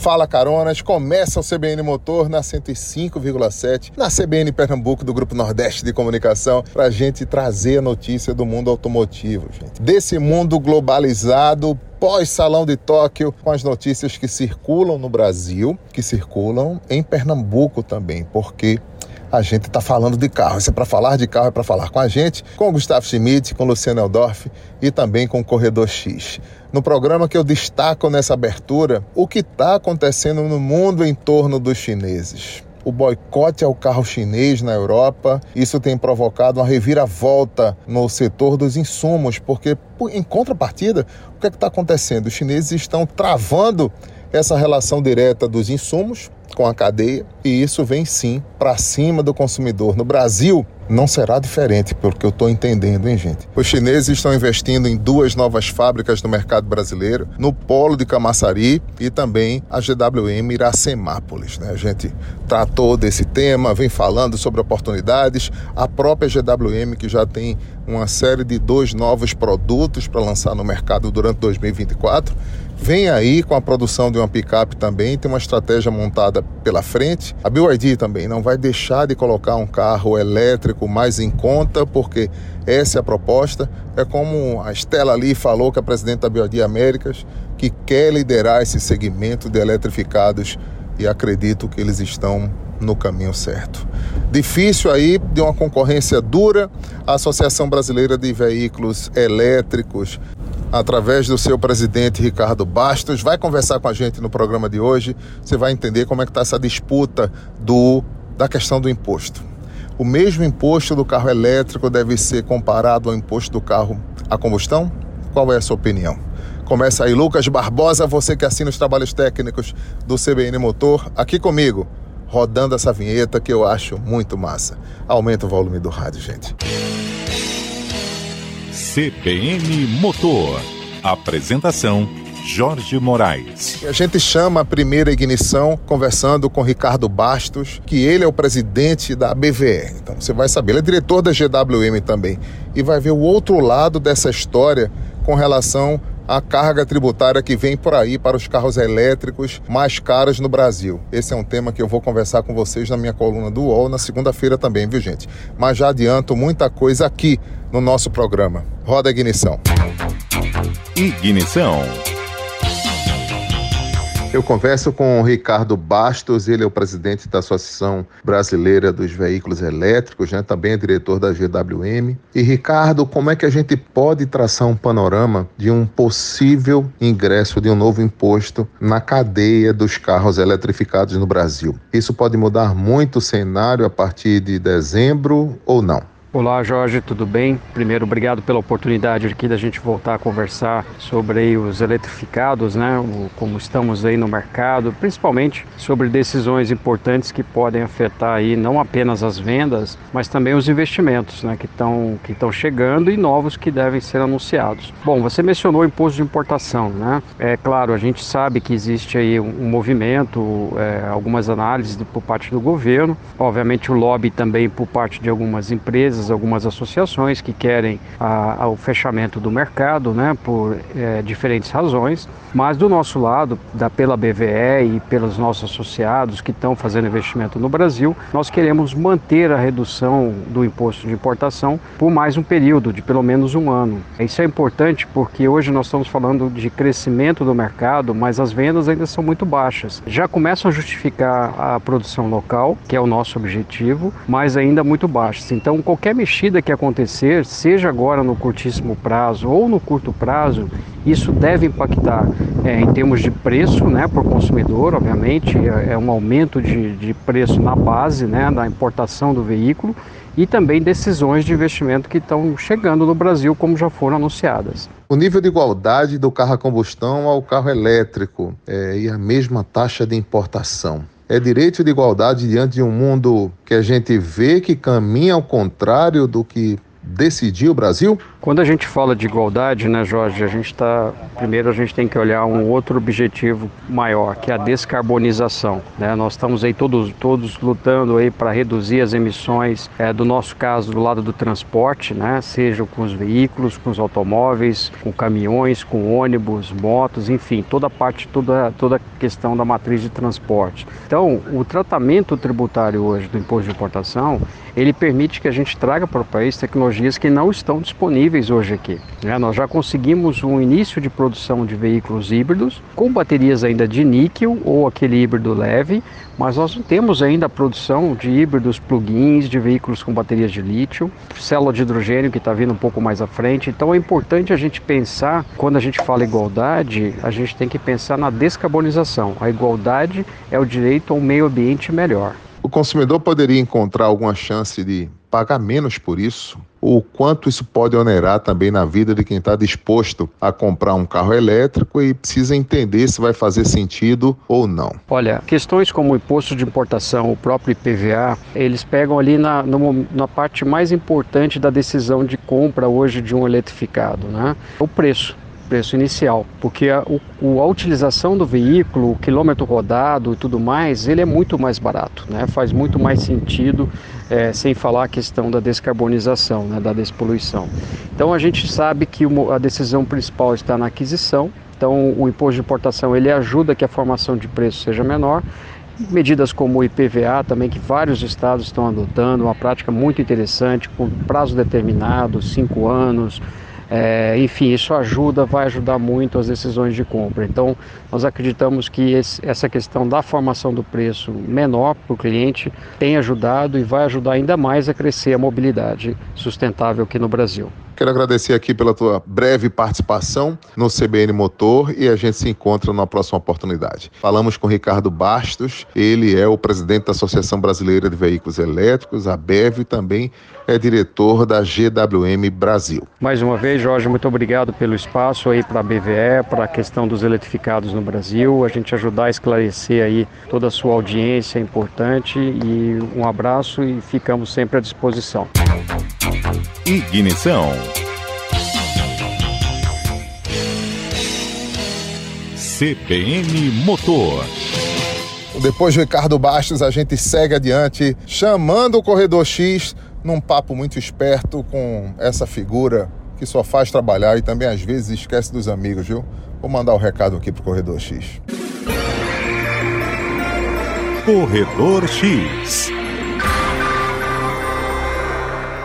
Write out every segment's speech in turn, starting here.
Fala Caronas, começa o CBN Motor na 105,7, na CBN Pernambuco do Grupo Nordeste de Comunicação, para a gente trazer a notícia do mundo automotivo, gente. Desse mundo globalizado, pós-Salão de Tóquio, com as notícias que circulam no Brasil, que circulam em Pernambuco também, porque a gente está falando de carro. Isso é para falar de carro, é para falar com a gente, com o Gustavo Schmidt, com o Luciano Eldorf e também com o Corredor X. No programa que eu destaco nessa abertura, o que está acontecendo no mundo em torno dos chineses o boicote ao carro chinês na Europa. Isso tem provocado uma reviravolta no setor dos insumos, porque, em contrapartida, o que é está acontecendo? Os chineses estão travando essa relação direta dos insumos com a cadeia e isso vem sim para cima do consumidor. No Brasil, não será diferente, pelo que eu estou entendendo, hein, gente? Os chineses estão investindo em duas novas fábricas no mercado brasileiro, no Polo de Camaçari e também a GWM Iracemápolis. Né? A gente tratou desse tema, vem falando sobre oportunidades. A própria GWM, que já tem uma série de dois novos produtos para lançar no mercado durante 2024 vem aí com a produção de uma picape também, tem uma estratégia montada pela frente. A BYD também não vai deixar de colocar um carro elétrico mais em conta, porque essa é a proposta. É como a Estela ali falou, que é a presidente da BYD Américas, que quer liderar esse segmento de eletrificados e acredito que eles estão no caminho certo. Difícil aí de uma concorrência dura, a Associação Brasileira de Veículos Elétricos através do seu presidente Ricardo Bastos, vai conversar com a gente no programa de hoje. Você vai entender como é que está essa disputa do, da questão do imposto. O mesmo imposto do carro elétrico deve ser comparado ao imposto do carro a combustão? Qual é a sua opinião? Começa aí, Lucas Barbosa, você que assina os trabalhos técnicos do CBN Motor, aqui comigo, rodando essa vinheta que eu acho muito massa. Aumenta o volume do rádio, gente. CBN Motor. Apresentação Jorge Moraes. A gente chama a primeira ignição conversando com Ricardo Bastos, que ele é o presidente da BVE. Então você vai saber, ele é diretor da GWM também. E vai ver o outro lado dessa história com relação à carga tributária que vem por aí para os carros elétricos mais caros no Brasil. Esse é um tema que eu vou conversar com vocês na minha coluna do UOL na segunda-feira também, viu gente? Mas já adianto muita coisa aqui no nosso programa. Roda a ignição. Ignição. Eu converso com o Ricardo Bastos, ele é o presidente da Associação Brasileira dos Veículos Elétricos, né? também é diretor da GWM. E Ricardo, como é que a gente pode traçar um panorama de um possível ingresso de um novo imposto na cadeia dos carros eletrificados no Brasil? Isso pode mudar muito o cenário a partir de dezembro ou não? Olá Jorge, tudo bem? Primeiro, obrigado pela oportunidade aqui da gente voltar a conversar sobre os eletrificados, né? O, como estamos aí no mercado, principalmente sobre decisões importantes que podem afetar aí não apenas as vendas, mas também os investimentos, né? Que estão que estão chegando e novos que devem ser anunciados. Bom, você mencionou o imposto de importação, né? É claro, a gente sabe que existe aí um, um movimento, é, algumas análises por parte do governo, obviamente o lobby também por parte de algumas empresas empresas, algumas associações que querem a, o fechamento do mercado, né, por é, diferentes razões. Mas do nosso lado, da pela BVE e pelos nossos associados que estão fazendo investimento no Brasil, nós queremos manter a redução do imposto de importação por mais um período de pelo menos um ano. Isso é importante porque hoje nós estamos falando de crescimento do mercado, mas as vendas ainda são muito baixas. Já começam a justificar a produção local, que é o nosso objetivo, mas ainda muito baixas. Então qualquer qualquer mexida que acontecer, seja agora no curtíssimo prazo ou no curto prazo, isso deve impactar é, em termos de preço né, para o consumidor, obviamente, é, é um aumento de, de preço na base, né, na importação do veículo e também decisões de investimento que estão chegando no Brasil, como já foram anunciadas. O nível de igualdade do carro a combustão ao carro elétrico é, e a mesma taxa de importação é direito de igualdade diante de um mundo que a gente vê que caminha ao contrário do que decidir o Brasil? Quando a gente fala de igualdade, né, Jorge, a gente está. Primeiro a gente tem que olhar um outro objetivo maior, que é a descarbonização. Né? Nós estamos aí todos, todos lutando aí para reduzir as emissões, é, do nosso caso, do lado do transporte, né? seja com os veículos, com os automóveis, com caminhões, com ônibus, motos, enfim, toda a parte, toda, toda a questão da matriz de transporte. Então, o tratamento tributário hoje do imposto de importação, ele permite que a gente traga para o país tecnologias que não estão disponíveis hoje aqui. Né? Nós já conseguimos um início de produção de veículos híbridos com baterias ainda de níquel ou aquele híbrido leve, mas nós não temos ainda a produção de híbridos plug-ins, de veículos com baterias de lítio, célula de hidrogênio que está vindo um pouco mais à frente. Então é importante a gente pensar, quando a gente fala igualdade, a gente tem que pensar na descarbonização. A igualdade é o direito a um meio ambiente melhor. O consumidor poderia encontrar alguma chance de pagar menos por isso? O quanto isso pode onerar também na vida de quem está disposto a comprar um carro elétrico e precisa entender se vai fazer sentido ou não? Olha, questões como o imposto de importação, o próprio IPVA, eles pegam ali na, no, na parte mais importante da decisão de compra hoje de um eletrificado, né? O preço preço inicial, porque a, o, a utilização do veículo, o quilômetro rodado e tudo mais, ele é muito mais barato, né? faz muito mais sentido, é, sem falar a questão da descarbonização, né? da despoluição. Então a gente sabe que a decisão principal está na aquisição, então o imposto de importação ele ajuda que a formação de preço seja menor medidas como o IPVA também que vários estados estão adotando, uma prática muito interessante com prazo determinado, cinco anos, é, enfim, isso ajuda, vai ajudar muito as decisões de compra. Então, nós acreditamos que esse, essa questão da formação do preço menor para o cliente tem ajudado e vai ajudar ainda mais a crescer a mobilidade sustentável aqui no Brasil. Quero agradecer aqui pela tua breve participação no CBN Motor e a gente se encontra na próxima oportunidade. Falamos com Ricardo Bastos, ele é o presidente da Associação Brasileira de Veículos Elétricos, a BEV, e também é diretor da GWM Brasil. Mais uma vez, Jorge, muito obrigado pelo espaço aí para a BVE, para a questão dos eletrificados no Brasil, a gente ajudar a esclarecer aí toda a sua audiência é importante e um abraço e ficamos sempre à disposição. Ignição. CBN Motor. Depois de Ricardo Bastos, a gente segue adiante, chamando o Corredor X num papo muito esperto com essa figura que só faz trabalhar e também às vezes esquece dos amigos, viu? Vou mandar o um recado aqui pro Corredor X. Corredor X.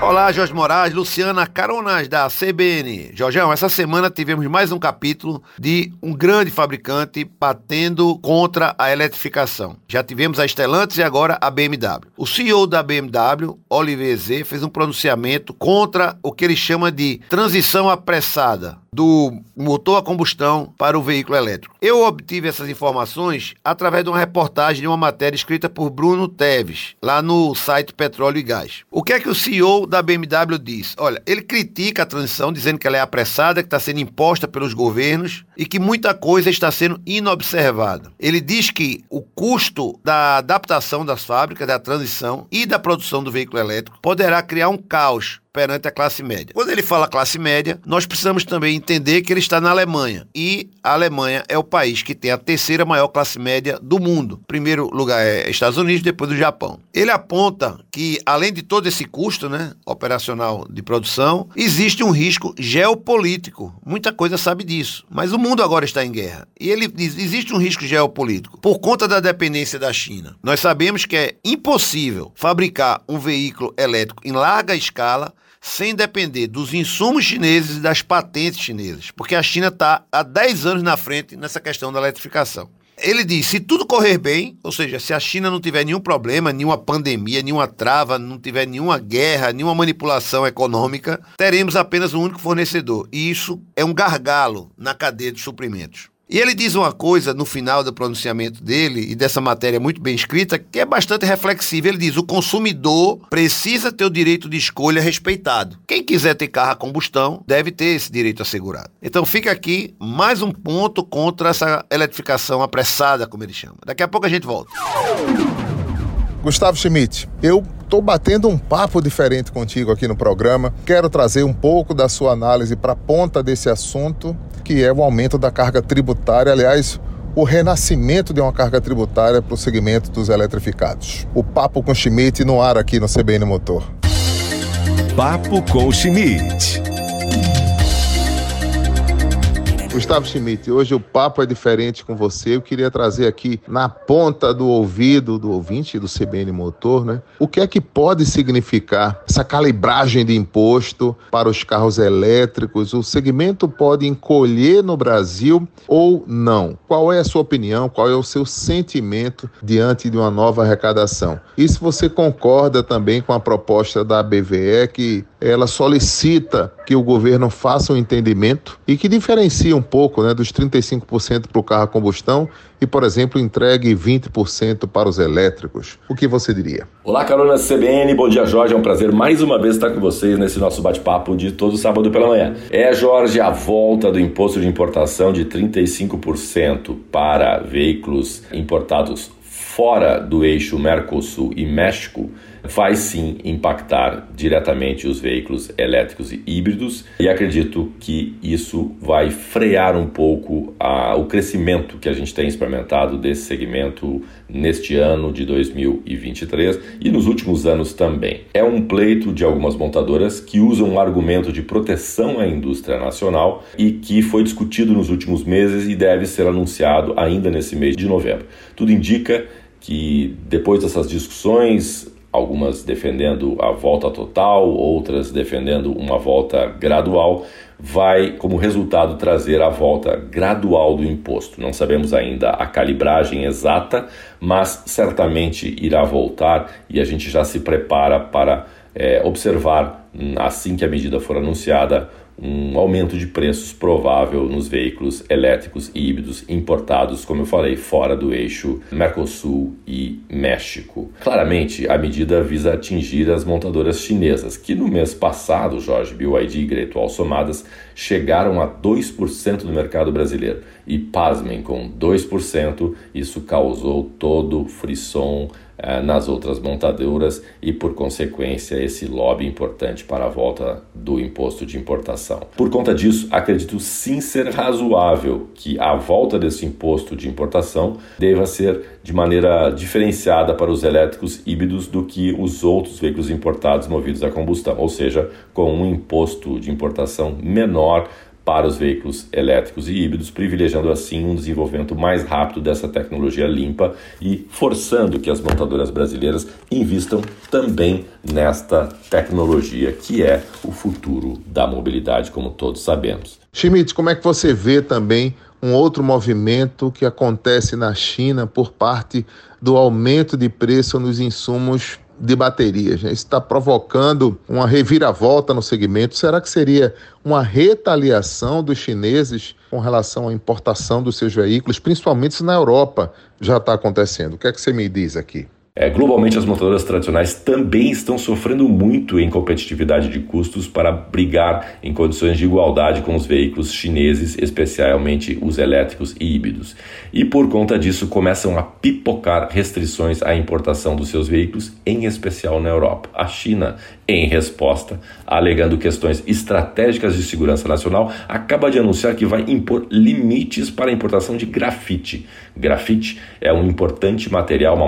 Olá, Jorge Moraes, Luciana Caronas da CBN. Jorgeão, essa semana tivemos mais um capítulo de um grande fabricante batendo contra a eletrificação. Já tivemos a Stellantis e agora a BMW. O CEO da BMW, Olivier Z, fez um pronunciamento contra o que ele chama de transição apressada do motor a combustão para o veículo elétrico. Eu obtive essas informações através de uma reportagem de uma matéria escrita por Bruno Teves, lá no site Petróleo e Gás. O que é que o CEO da BMW diz? Olha, ele critica a transição, dizendo que ela é apressada, que está sendo imposta pelos governos e que muita coisa está sendo inobservada. Ele diz que o custo da adaptação das fábricas, da transição e da produção do veículo elétrico poderá criar um caos perante a classe média. Quando ele fala classe média, nós precisamos também entender que ele está na Alemanha. E a Alemanha é o país que tem a terceira maior classe média do mundo. Primeiro lugar é Estados Unidos, depois o Japão. Ele aponta que, além de todo esse custo né, operacional de produção, existe um risco geopolítico. Muita coisa sabe disso. Mas o mundo agora está em guerra. E ele existe um risco geopolítico por conta da dependência da China. Nós sabemos que é impossível fabricar um veículo elétrico em larga escala sem depender dos insumos chineses e das patentes chinesas, porque a China está há 10 anos na frente nessa questão da eletrificação. Ele diz: se tudo correr bem, ou seja, se a China não tiver nenhum problema, nenhuma pandemia, nenhuma trava, não tiver nenhuma guerra, nenhuma manipulação econômica, teremos apenas um único fornecedor. E isso é um gargalo na cadeia de suprimentos. E ele diz uma coisa no final do pronunciamento dele, e dessa matéria muito bem escrita, que é bastante reflexiva. Ele diz: o consumidor precisa ter o direito de escolha respeitado. Quem quiser ter carro a combustão deve ter esse direito assegurado. Então fica aqui mais um ponto contra essa eletrificação apressada, como ele chama. Daqui a pouco a gente volta. Gustavo Schmidt, eu Estou batendo um papo diferente contigo aqui no programa. Quero trazer um pouco da sua análise para a ponta desse assunto, que é o aumento da carga tributária. Aliás, o renascimento de uma carga tributária para o segmento dos eletrificados. O Papo com Schmidt no ar aqui no CBN Motor. Papo com Schmidt. Gustavo Schmidt, hoje o papo é diferente com você. Eu queria trazer aqui na ponta do ouvido do ouvinte do CBN Motor, né? O que é que pode significar essa calibragem de imposto para os carros elétricos? O segmento pode encolher no Brasil ou não? Qual é a sua opinião? Qual é o seu sentimento diante de uma nova arrecadação? E se você concorda também com a proposta da BVE que ela solicita que o governo faça um entendimento e que diferencie um pouco né, dos 35% para o carro a combustão e, por exemplo, entregue 20% para os elétricos. O que você diria? Olá, Carona CBN, bom dia, Jorge. É um prazer mais uma vez estar com vocês nesse nosso bate-papo de todo sábado pela manhã. É, Jorge, a volta do imposto de importação de 35% para veículos importados fora do eixo Mercosul e México vai sim impactar diretamente os veículos elétricos e híbridos e acredito que isso vai frear um pouco a, o crescimento que a gente tem experimentado desse segmento neste ano de 2023 e nos últimos anos também. É um pleito de algumas montadoras que usam um argumento de proteção à indústria nacional e que foi discutido nos últimos meses e deve ser anunciado ainda nesse mês de novembro. Tudo indica que depois dessas discussões algumas defendendo a volta total, outras defendendo uma volta gradual, vai, como resultado, trazer a volta gradual do imposto. Não sabemos ainda a calibragem exata, mas certamente irá voltar e a gente já se prepara para é, observar, assim que a medida for anunciada, um aumento de preços provável nos veículos elétricos e híbridos importados, como eu falei, fora do eixo Mercosul e México. Claramente, a medida visa atingir as montadoras chinesas, que no mês passado, Jorge, BYD e Gretual somadas, chegaram a 2% do mercado brasileiro. E pasmem, com 2%, isso causou todo o frisson eh, nas outras montadoras e, por consequência, esse lobby importante para a volta do imposto de importação. Por conta disso, acredito sim ser razoável que a volta desse imposto de importação deva ser de maneira diferenciada para os elétricos híbridos do que os outros veículos importados movidos a combustão, ou seja, com um imposto de importação menor para os veículos elétricos e híbridos, privilegiando assim um desenvolvimento mais rápido dessa tecnologia limpa e forçando que as montadoras brasileiras invistam também nesta tecnologia que é o futuro da mobilidade, como todos sabemos. Schmidt, como é que você vê também um outro movimento que acontece na China por parte do aumento de preço nos insumos de baterias. Né? Isso está provocando uma reviravolta no segmento. Será que seria uma retaliação dos chineses com relação à importação dos seus veículos, principalmente se na Europa já está acontecendo? O que é que você me diz aqui? É, globalmente, as montadoras tradicionais também estão sofrendo muito em competitividade de custos para brigar em condições de igualdade com os veículos chineses, especialmente os elétricos e híbridos. E por conta disso, começam a pipocar restrições à importação dos seus veículos, em especial na Europa. A China, em resposta, alegando questões estratégicas de segurança nacional, acaba de anunciar que vai impor limites para a importação de grafite. Grafite é um importante material, uma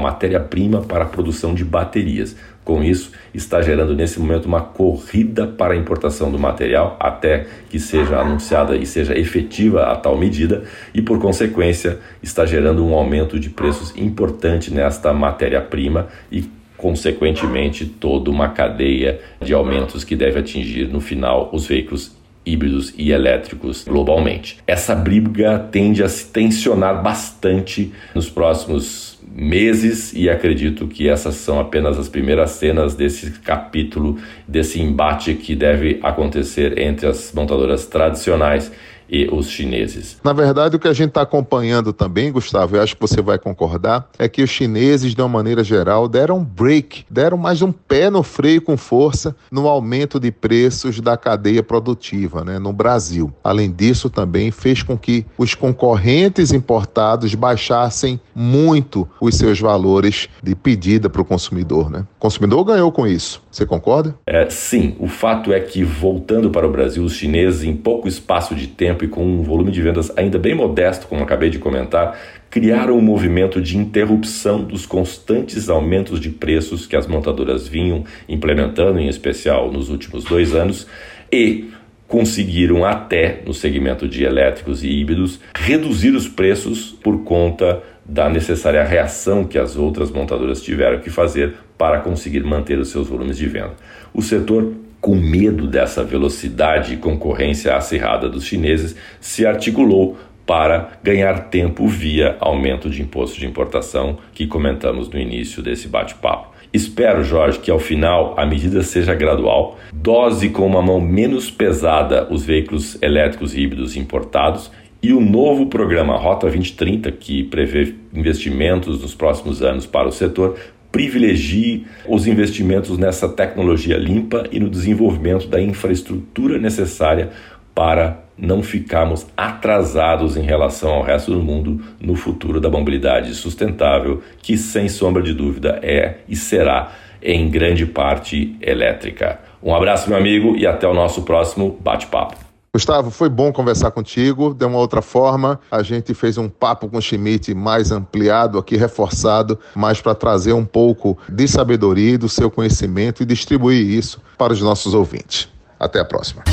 matéria-prima para a produção de baterias. Com isso, está gerando nesse momento uma corrida para a importação do material até que seja anunciada e seja efetiva a tal medida, e por consequência, está gerando um aumento de preços importante nesta matéria-prima e consequentemente toda uma cadeia de aumentos que deve atingir no final os veículos híbridos e elétricos globalmente. Essa briga tende a se tensionar bastante nos próximos meses e acredito que essas são apenas as primeiras cenas desse capítulo, desse embate que deve acontecer entre as montadoras tradicionais e os chineses. Na verdade, o que a gente está acompanhando também, Gustavo, eu acho que você vai concordar, é que os chineses, de uma maneira geral, deram um break, deram mais um pé no freio com força no aumento de preços da cadeia produtiva né, no Brasil. Além disso, também fez com que os concorrentes importados baixassem muito os seus valores de pedida para o consumidor. Né? O consumidor ganhou com isso. Você concorda? É, sim. O fato é que, voltando para o Brasil, os chineses, em pouco espaço de tempo e com um volume de vendas ainda bem modesto, como acabei de comentar, criaram um movimento de interrupção dos constantes aumentos de preços que as montadoras vinham implementando, em especial nos últimos dois anos, e conseguiram até, no segmento de elétricos e híbridos, reduzir os preços por conta da necessária reação que as outras montadoras tiveram que fazer para conseguir manter os seus volumes de venda. O setor, com medo dessa velocidade e concorrência acirrada dos chineses, se articulou para ganhar tempo via aumento de imposto de importação que comentamos no início desse bate-papo. Espero, Jorge, que ao final a medida seja gradual, dose com uma mão menos pesada os veículos elétricos híbridos importados e o novo programa Rota 2030, que prevê investimentos nos próximos anos para o setor, privilegie os investimentos nessa tecnologia limpa e no desenvolvimento da infraestrutura necessária para não ficarmos atrasados em relação ao resto do mundo no futuro da mobilidade sustentável, que sem sombra de dúvida é e será em grande parte elétrica. Um abraço, meu amigo, e até o nosso próximo bate-papo. Gustavo, foi bom conversar contigo. De uma outra forma, a gente fez um papo com o Schmidt mais ampliado aqui, reforçado, mais para trazer um pouco de sabedoria do seu conhecimento e distribuir isso para os nossos ouvintes. Até a próxima.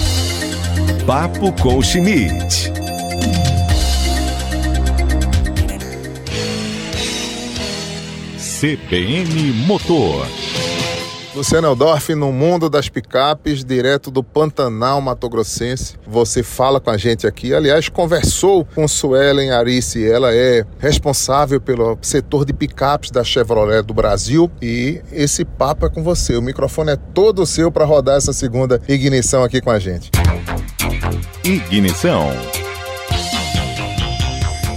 Papo com Schmidt. CBN Motor. Luciano Eldorf, no mundo das picapes, direto do Pantanal Mato Grossense. Você fala com a gente aqui. Aliás, conversou com Suelen Arice. Ela é responsável pelo setor de picapes da Chevrolet do Brasil. E esse papo é com você. O microfone é todo seu para rodar essa segunda ignição aqui com a gente. Ignição.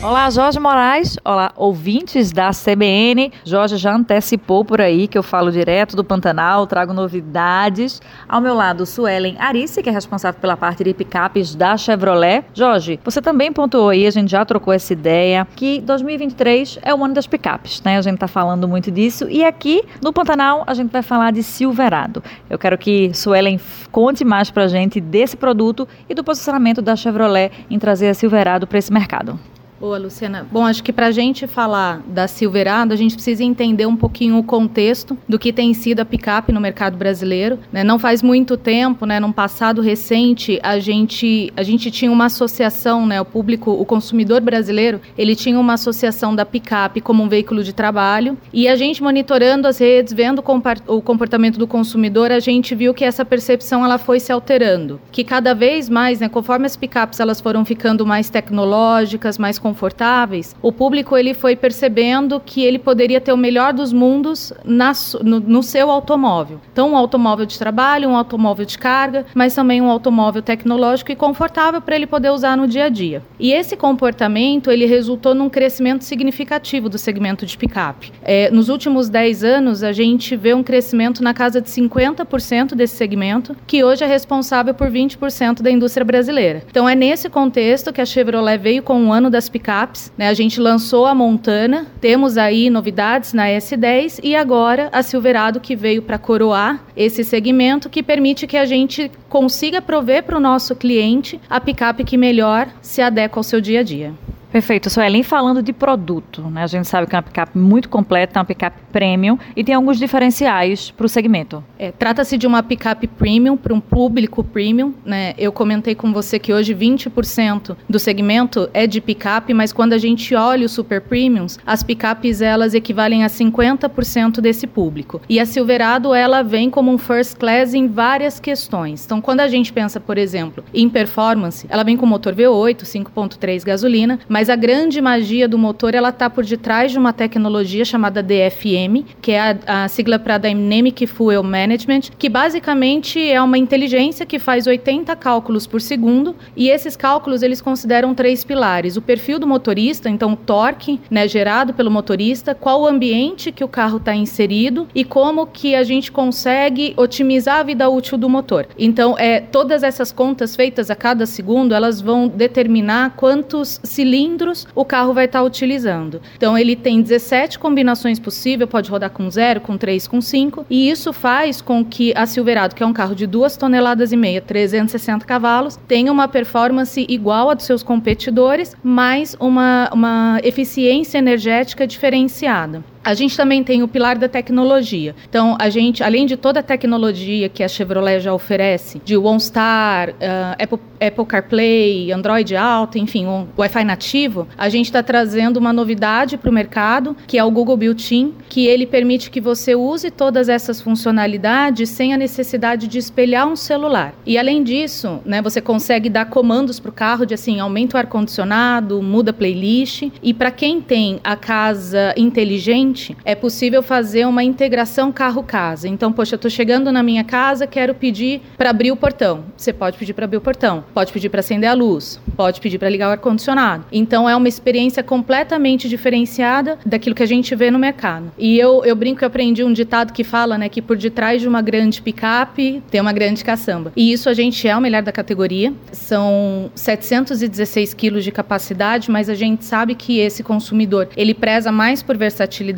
Olá, Jorge Moraes. Olá, ouvintes da CBN. Jorge já antecipou por aí que eu falo direto do Pantanal, trago novidades. Ao meu lado, Suelen Arice, que é responsável pela parte de picapes da Chevrolet. Jorge, você também pontuou aí, a gente já trocou essa ideia, que 2023 é o ano das picapes, né? A gente tá falando muito disso. E aqui no Pantanal a gente vai falar de Silverado. Eu quero que Suelen conte mais pra gente desse produto e do posicionamento da Chevrolet em trazer a Silverado para esse mercado. Boa, Luciana. Bom, acho que para a gente falar da Silverado, a gente precisa entender um pouquinho o contexto do que tem sido a picape no mercado brasileiro. Né? Não faz muito tempo, né, num passado recente, a gente, a gente tinha uma associação, né, o público, o consumidor brasileiro, ele tinha uma associação da picape como um veículo de trabalho e a gente monitorando as redes, vendo o comportamento do consumidor, a gente viu que essa percepção ela foi se alterando, que cada vez mais, né, conforme as picapes elas foram ficando mais tecnológicas, mais confortáveis, o público ele foi percebendo que ele poderia ter o melhor dos mundos na, no, no seu automóvel. Então, um automóvel de trabalho, um automóvel de carga, mas também um automóvel tecnológico e confortável para ele poder usar no dia a dia. E esse comportamento ele resultou num crescimento significativo do segmento de picape. É, nos últimos 10 anos, a gente vê um crescimento na casa de 50% desse segmento, que hoje é responsável por 20% da indústria brasileira. Então, é nesse contexto que a Chevrolet veio com o ano das picapes. Né? A gente lançou a Montana, temos aí novidades na S10 e agora a Silverado que veio para coroar esse segmento que permite que a gente consiga prover para o nosso cliente a picape que melhor se adequa ao seu dia a dia. Perfeito, Suelen, falando de produto, né? A gente sabe que é uma picape muito completa, é uma picape premium e tem alguns diferenciais para o segmento. É, Trata-se de uma picape premium para um público premium, né? Eu comentei com você que hoje 20% do segmento é de picape, mas quando a gente olha os super premiums, as picapes elas equivalem a 50% desse público. E a Silverado ela vem como um first class em várias questões. Então, quando a gente pensa, por exemplo, em performance, ela vem com motor V8, 5.3 gasolina, mas Mas a grande magia do motor, ela está por detrás de uma tecnologia chamada DFM, que é a, a sigla para Dynamic Fuel Management, que basicamente é uma inteligência que faz 80 cálculos por segundo, e esses cálculos eles consideram três pilares: o perfil do motorista, então o torque, né, gerado pelo motorista, qual o ambiente que o carro está inserido e como que a gente consegue otimizar a vida útil do motor. Então, é todas essas contas feitas a cada segundo, elas vão determinar quantos cilindros o carro vai estar tá utilizando. Então, ele tem 17 combinações possíveis, pode rodar com 0, com 3, com 5, e isso faz com que a Silverado, que é um carro de 2 toneladas e meia, 360 cavalos, tenha uma performance igual a dos seus competidores, mas uma, uma eficiência energética diferenciada. A gente também tem o pilar da tecnologia. Então, a gente, além de toda a tecnologia que a Chevrolet já oferece, de OnStar, uh, Apple, Apple CarPlay, Android Auto, enfim, um Wi-Fi nativo, a gente está trazendo uma novidade para o mercado, que é o Google Built-in, que ele permite que você use todas essas funcionalidades sem a necessidade de espelhar um celular. E além disso, né, você consegue dar comandos para o carro de assim, aumenta o ar-condicionado, muda a playlist. E para quem tem a casa inteligente, é possível fazer uma integração carro-casa. Então, poxa, eu estou chegando na minha casa, quero pedir para abrir o portão. Você pode pedir para abrir o portão, pode pedir para acender a luz, pode pedir para ligar o ar-condicionado. Então, é uma experiência completamente diferenciada daquilo que a gente vê no mercado. E eu, eu brinco que eu aprendi um ditado que fala né, que por detrás de uma grande picape tem uma grande caçamba. E isso a gente é o melhor da categoria. São 716 quilos de capacidade, mas a gente sabe que esse consumidor ele preza mais por versatilidade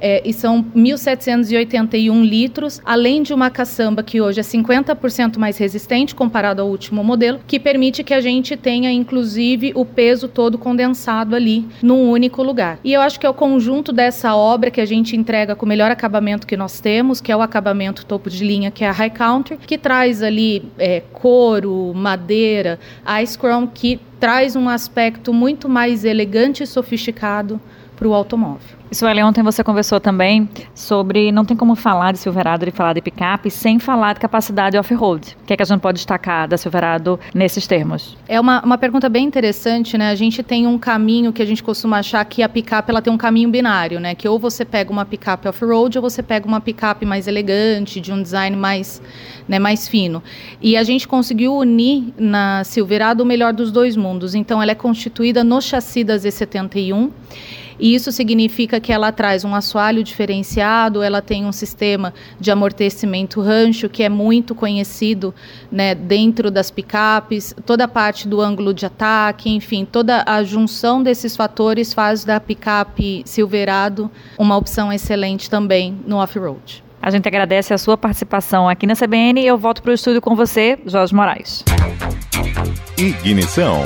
é, e são 1.781 litros, além de uma caçamba que hoje é 50% mais resistente comparado ao último modelo, que permite que a gente tenha, inclusive, o peso todo condensado ali num único lugar. E eu acho que é o conjunto dessa obra que a gente entrega com o melhor acabamento que nós temos, que é o acabamento topo de linha, que é a High Counter, que traz ali é, couro, madeira, ice chrome, que traz um aspecto muito mais elegante e sofisticado para o automóvel. Sueli, ontem você conversou também sobre não tem como falar de Silverado e falar de picape sem falar de capacidade off-road. O que é que a gente pode destacar da Silverado nesses termos? É uma, uma pergunta bem interessante, né? A gente tem um caminho que a gente costuma achar que a picape ela tem um caminho binário, né? Que ou você pega uma picape off-road ou você pega uma picape mais elegante, de um design mais, né, mais fino. E a gente conseguiu unir na Silverado o melhor dos dois mundos. Então ela é constituída no chassi da Z71 e isso significa que ela traz um assoalho diferenciado, ela tem um sistema de amortecimento rancho que é muito conhecido né, dentro das picapes, toda a parte do ângulo de ataque, enfim, toda a junção desses fatores faz da picape Silverado uma opção excelente também no off-road. A gente agradece a sua participação aqui na CBN e eu volto para o estúdio com você, Jorge Moraes. Ignição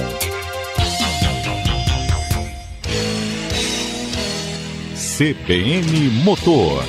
CBN Motor.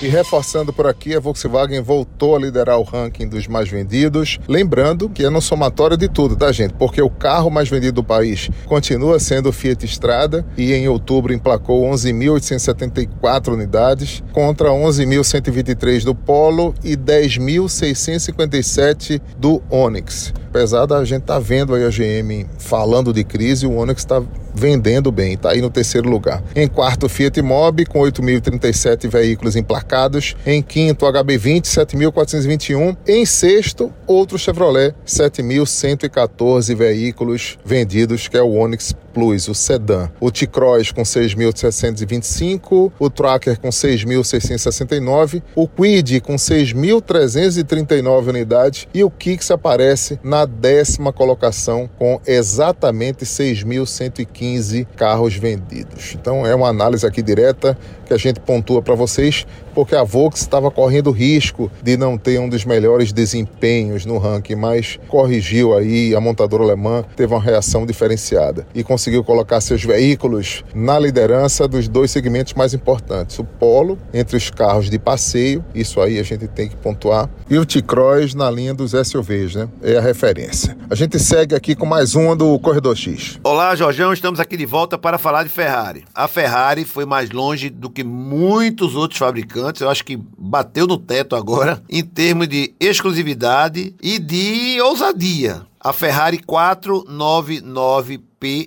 E reforçando por aqui, a Volkswagen voltou a liderar o ranking dos mais vendidos. Lembrando que é no somatório de tudo, tá, gente? Porque o carro mais vendido do país continua sendo o Fiat Strada e em outubro emplacou 11.874 unidades contra 11.123 do Polo e 10.657 do Onix. Apesar da gente tá vendo a GM falando de crise, o Onix está vendendo bem, está aí no terceiro lugar. Em quarto, Fiat Mobi, com 8.037 veículos emplacados. Em quinto, HB20, 7.421. Em sexto, outro Chevrolet, 7.114 veículos vendidos, que é o Onix Plus, o sedã. O T-Cross com 6.725, o Tracker com 6.669, o Quid com 6.339 unidades e o Kicks aparece na décima colocação com exatamente 6.115 carros vendidos. Então é uma análise aqui direta que a gente pontua para vocês, porque a Volks estava correndo risco de não ter um dos melhores desempenhos no ranking, mas corrigiu aí, a montadora alemã teve uma reação diferenciada e conseguiu colocar seus veículos na liderança dos dois segmentos mais importantes, o Polo entre os carros de passeio, isso aí a gente tem que pontuar, e o T-Cross na linha dos SUVs, né? É a referência. A gente segue aqui com mais uma do Corredor X. Olá, Jorjão, estamos aqui de volta para falar de Ferrari. A Ferrari foi mais longe do que muitos outros fabricantes, eu acho que bateu no teto agora, em termos de exclusividade e de ousadia. A Ferrari 499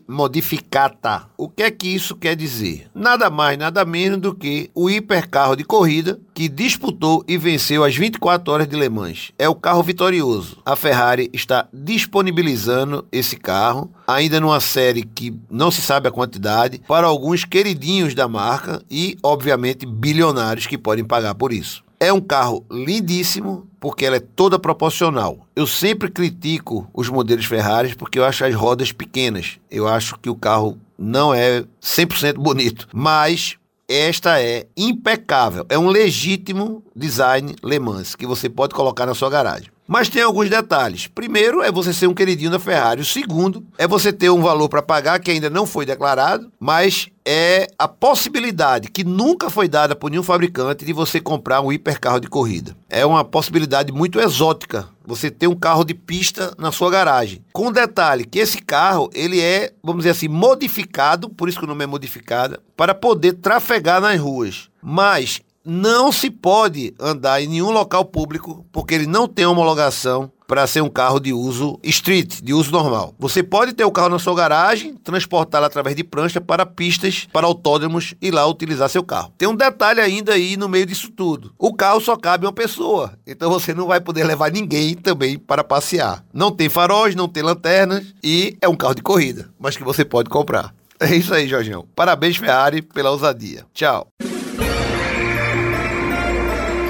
Modificata. O que é que isso quer dizer? Nada mais, nada menos do que o hipercarro de corrida que disputou e venceu as 24 horas de Le Mans. É o carro vitorioso. A Ferrari está disponibilizando esse carro, ainda numa série que não se sabe a quantidade, para alguns queridinhos da marca e, obviamente, bilionários que podem pagar por isso. É um carro lindíssimo, porque ela é toda proporcional. Eu sempre critico os modelos Ferraris porque eu acho as rodas pequenas. Eu acho que o carro não é 100% bonito, mas esta é impecável. É um legítimo design Le Mans que você pode colocar na sua garagem. Mas tem alguns detalhes. Primeiro é você ser um queridinho da Ferrari. O segundo é você ter um valor para pagar que ainda não foi declarado, mas é a possibilidade que nunca foi dada por nenhum fabricante de você comprar um hipercarro de corrida. É uma possibilidade muito exótica. Você ter um carro de pista na sua garagem. Com detalhe que esse carro, ele é, vamos dizer assim, modificado, por isso que o nome é modificada, para poder trafegar nas ruas. Mas não se pode andar em nenhum local público porque ele não tem homologação para ser um carro de uso street, de uso normal. Você pode ter o carro na sua garagem, transportá-lo através de prancha para pistas, para autódromos e lá utilizar seu carro. Tem um detalhe ainda aí no meio disso tudo. O carro só cabe uma pessoa, então você não vai poder levar ninguém também para passear. Não tem faróis, não tem lanternas e é um carro de corrida, mas que você pode comprar. É isso aí, Jorginho. Parabéns, Ferrari, pela ousadia. Tchau.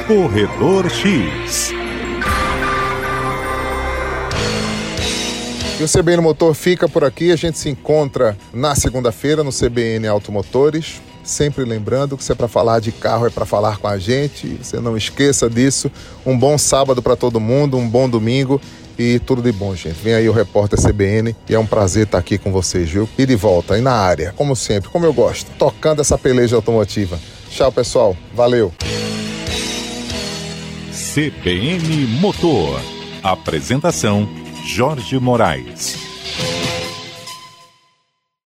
Corredor X. E o CBN Motor fica por aqui. A gente se encontra na segunda-feira no CBN Automotores. Sempre lembrando que se é para falar de carro, é para falar com a gente. Você não esqueça disso. Um bom sábado para todo mundo, um bom domingo e tudo de bom, gente. Vem aí o repórter CBN e é um prazer estar aqui com vocês, viu? E de volta aí na área, como sempre, como eu gosto, tocando essa peleja automotiva. Tchau, pessoal. Valeu. CBN Motor. Apresentação: Jorge Moraes.